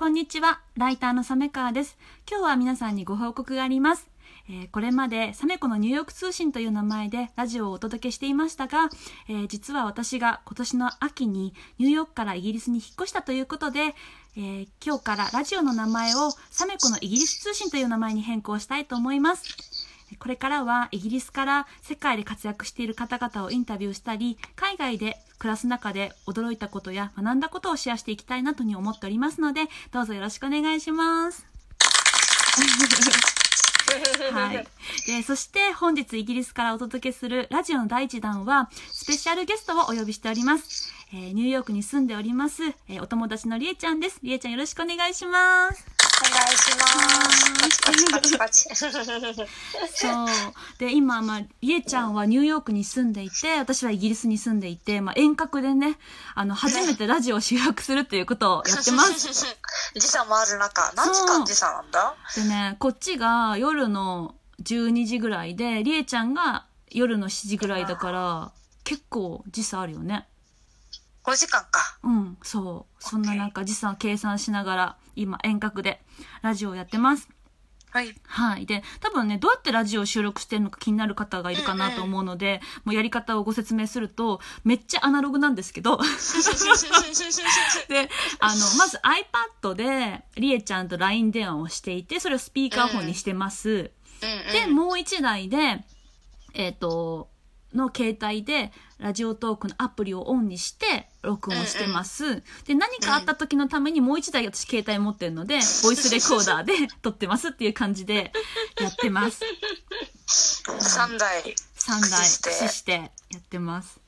こんにちは、ライターのサメカーです。今日は皆さんにご報告があります。えーこれまでサメコのニューヨーク通信という名前でラジオをお届けしていましたが、えー実は私が今年の秋にニューヨークからイギリスに引っ越したということで、えー今日からラジオの名前をサメコのイギリス通信という名前に変更したいと思います。これからはイギリスから世界で活躍している方々をインタビューしたり、海外で暮らす中で驚いたことや学んだことをシェアしていきたいなとに思っておりますので、どうぞよろしくお願いします。はい。で、そして本日イギリスからお届けするラジオの第一弾は、スペシャルゲストをお呼びしております。えーニューヨークに住んでおります、えーお友達のりえちゃんです。りえちゃんよろしくお願いします。お願いします。パチパチパチパチ。そう。で、今、まあ、りえちゃんはニューヨークに住んでいて、私はイギリスに住んでいて、まあ、遠隔でね、あの、初めてラジオを収録するっていうことをやってます。時差もある中、何時間時差なんだ？でね、こっちが夜の12時ぐらいで、りえちゃんが夜の7時ぐらいだから、結構時差あるよね。?5 時間か。うん、そう。そんななんか時差計算しながら、今遠隔でラジオをやってます。はい。はい。で、多分ね、どうやってラジオを収録してるのか気になる方がいるかなと思うので、もうやり方をご説明すると、めっちゃアナログなんですけど、で、あの、まず iPad で、りえちゃんと LINE 電話をしていて、それをスピーカーフォンにしてます。で、もう一台で、えっ、と、の携帯で、ラジオトークのアプリをオンにして、録音してます。で、何かあった時のためにもう一台私携帯持ってるので、ボイスレコーダーで 撮ってますっていう感じでやってます。3台。3台駆使してやってます。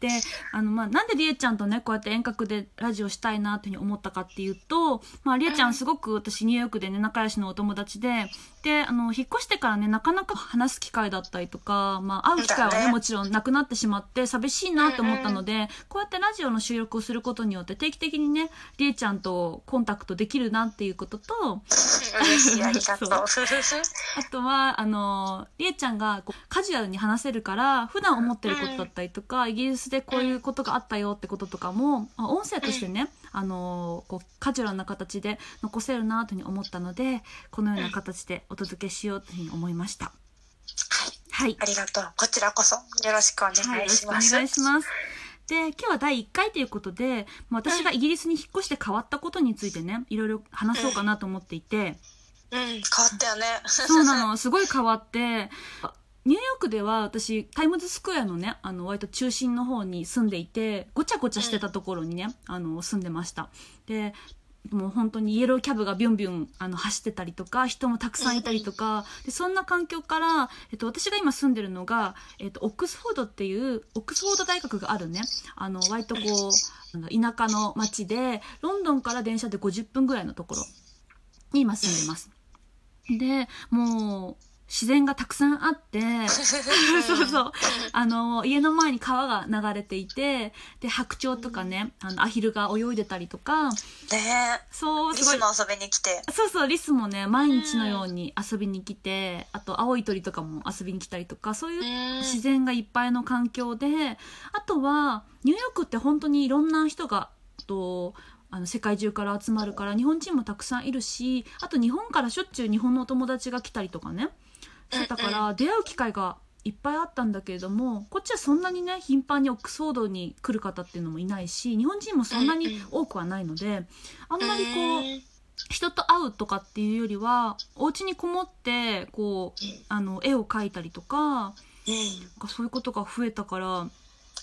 で、あの、まあ、なんでりえちゃんとね、こうやって遠隔でラジオしたいなっていうふうに思ったかっていうと、まあ、りえちゃんすごく私ニューヨークでね、仲良しのお友達で、で、あの、引っ越してからね、なかなか話す機会だったりとか、まあ、会う機会はね、もちろんなくなってしまって、寂しいなと思ったので、こうやってラジオの収録をすることによって、定期的にね、りえちゃんとコンタクトできるなっていうことと、あとは、あの、りえちゃんがこうカジュアルに話せるから、普段思ってることだったりとか、イギリスでこういうことがあったよってこととかも、あ音声としてね、あの、こう、カジュアルな形で残せるなというふうに思ったので、このような形でお届けしようというふうに思いました。はい。ありがとう。こちらこそ、よろしくおはい、願いよろしくお願します。いします。で、今日は第1回ということで、まあ私がイギリスに引っ越して変わったことについてね、いろいろ話そうかなと思っていて、うん、変わったよね。そうなの、すごい変わって、ニューヨークでは私、タイムズスクエアのね、あの、割と中心の方に住んでいて、ごちゃごちゃしてたところにね、あの、住んでました。で、もう本当にイエローキャブがビュンビュンあの走ってたりとか人もたくさんいたりとかでそんな環境から、えっと、私が今住んでるのが、えっと、オックスフォードっていうオックスフォード大学があるねあの割とこう田舎の町でロンドンから電車で50分ぐらいのところに今住んでます。でもう自然がたくさんあって そうそう。あの家の前に川が流れていてで白鳥とかねあのアヒルが泳いでたりとか。ね。え。そうすごい。リスも遊びに来て。そうそうリスもね毎日のように遊びに来て、あと青い鳥とかも遊びに来たりとかそういううん。自然がいっぱいの環境であとはニューヨークって本当にいろんな人がとあの世界中から集まるから日本人もたくさんいるしあと日本からしょっちゅう日本のお友達が来たりとかねしてたから出会う機会がいっぱいあったんだけれどもこっちはそんなにね頻繁にオックスフォードに来る方っていうのもいないし日本人もそんなに多くはないのであんまりこう。人と会うとかっていうよりはお家にこもってこうあの絵を描いたりとかうん。なんかそういうことが増えたから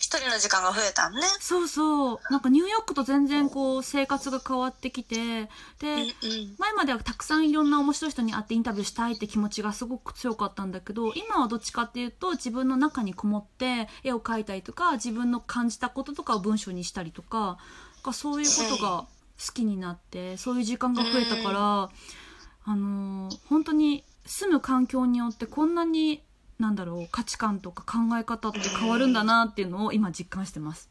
一人の時間が増えたんね。そうそうなんかニューヨークと全然こう生活が変わってきてうんでうん。前まではたくさんいろんな面白い人に会ってインタビューしたいって気持ちがすごく強かったんだけど今はどっちかっていうと自分の中にこもって絵を描いたりとか自分の感じたこととかを文章にしたりとかかそういうことが好きになってそういう時間が増えたから、あのー本当に住む環境によってこんなになんだろう価値観とか考え方って変わるんだなっていうのを今実感してます。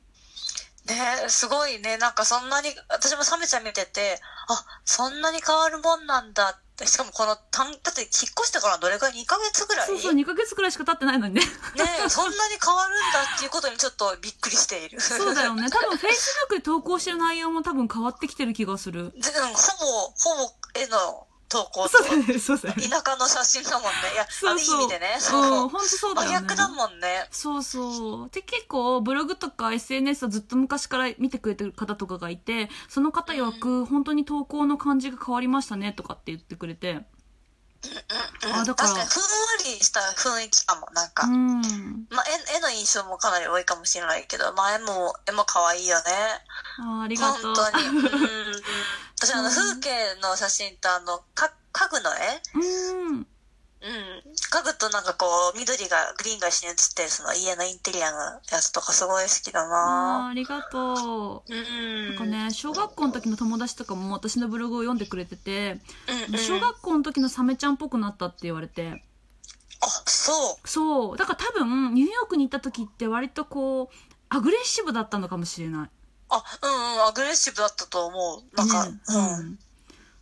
ねえ、すごいね。なんかそんなに、私もサメちゃん見てて、あ、そんなに変わるもんなんだっでしかもこのたんだって引っ越してからどれくらい？2ヶ月ぐらい？そうそう2ヶ月くらいしか経ってないのに。ねねえそんなに変わるんだっていうことにちょっとびっくりしている。そうだよね。多分 Facebook で投稿してる内容も多分変わってきてる気がする。でうんほぼほぼ絵の投稿とそうだよねそうね。田舎の写真だもんね。いやそうそう。ある意味でね。うんそう。本当そうだ真よね。逆だもんね。そうそう。で、結構、ブログとか SNS をずっと昔から見てくれてる方とかがいて、その方曰く、本当に投稿の感じが変わりましたね、とかって言ってくれて。うんあだから。確かにふんわりした雰囲気かもなんか、うん。まあ、絵絵の印象もかなり多いかもしれないけど、まあ、絵も絵も可愛いよね。あーありがとう。本当に、うんうん、私あの風景の写真とあのか家具の絵？うん。うん家具となんかこう緑がグリーンが一緒に写ってるその家のインテリアのやつとかすごい好きだなありがとう。うんなんかね、小学校の時の友達とかも私のブログを読んでくれてて、うんうん小学校の時のサメちゃんっぽくなったって言われて、あそうそう。だから多分、ニューヨークに行った時って割とこう、アグレッシブだったのかもしれない。あうんうんアグレッシブだったと思う。なんか、ねうん。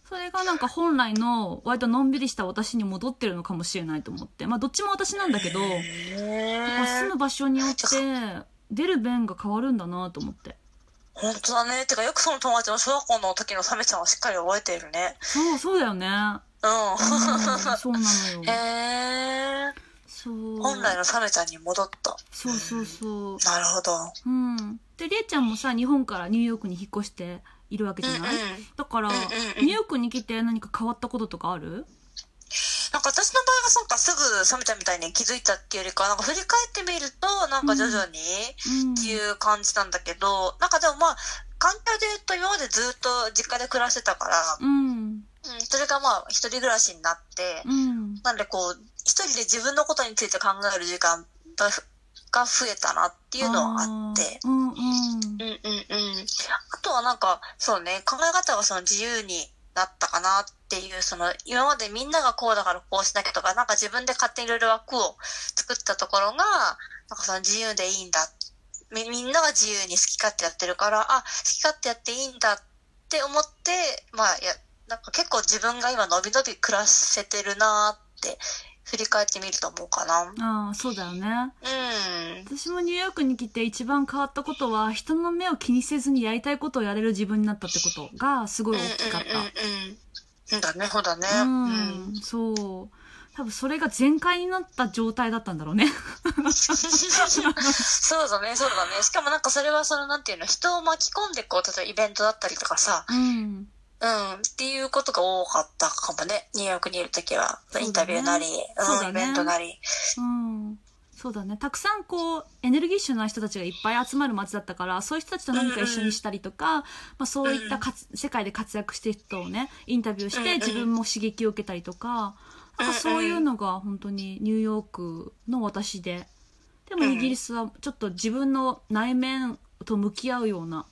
それがなんか本来の割とのんびりした私に戻ってるのかもしれないと思って。まあどっちも私なんだけど住へむ場所によって出る弁が変わるんだなと思って。本当だね。てかよくその友達の小学校の時のサメちゃんはしっかり覚えているね。そうそうだよね。うん、うんそうなのよ。へえそう。本来のサメちゃんに戻った。そうそうそう。なるほど。うん。でりえちゃんもさ日本からニューヨークに引っ越しているわけじゃない、うんうん。だから、うんうんうん。ニューヨークに来て何か変わったこととかある？なんか私の場合はそうかすぐサメちゃんみたいに気づいたっていうよりかはなんか振り返ってみるとなんか徐々にうん。っていう感じなんだけど、なんかでもまあ簡単で言うと今までずっと実家で暮らしてたから、うん。うん、それがまあ一人暮らしになって、うん。なんでこう一人で自分のことについて考える時間がが増えたなっていうのはあって。うんうんうんうんうん。あとはなんか、そうね、考え方がその自由になったかなっていう、その今までみんながこうだからこうしなきゃとか、なんか自分で勝手にいろいろ枠を作ったところが、なんかその自由でいいんだ。みみんなが自由に好き勝手やってるから、あ、好き勝手やっていいんだって思って、まあ、や、なんか結構自分が今のびのび暮らせてるなって振り返ってみると思うかな。ああそうだよねうん。私もニューヨークに来て一番変わったことは人の目を気にせずにやりたいことをやれる自分になったってことがすごい大きかっうんうんうんうん。そうだね、そうだね。た。ううんん、そう。多分それが全開になった状態だったんだろうね。そうだね、そうだね。しかもなんかそれはその、なんていうの、人を巻き込んでこう、例えばイベントだったりとかさ、うん。うん、っていうことが多かったかもね。ニューヨークにいるときは、ねインタビューなり、そうだねうん、イベントなり。うん。そうだね。たくさんこう、エネルギッシュな人たちがいっぱい集まる街だったから、そういう人たちと何か一緒にしたりとか、まあそういったかつ世界で活躍してる人をね、インタビューして自分も刺激を受けたりとか、なんかそういうのが本当にニューヨークの私で、でもイギリスはちょっと自分の内面と向き合うような、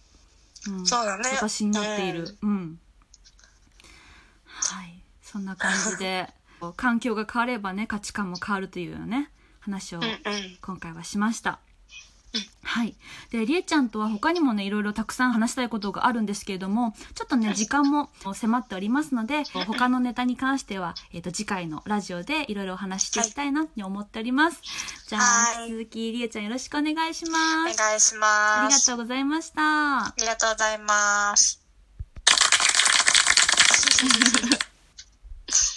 うん、そうだね私になっている。うん。はい。そんな感じで、環境が変わればね、価値観も変わるというようなね、話をうんうん。今回はしました。はい。で、りえちゃんとは他にもね、いろいろたくさん話したいことがあるんですけれども、ちょっとね、時間も迫っておりますので、他のネタに関しては、えっ、と、次回のラジオでいろいろお話ししていきたいなって思っております。じゃあ、続きりえちゃんよろしくお願いしおます。願いしありがます。とうございました。ありがとうございます。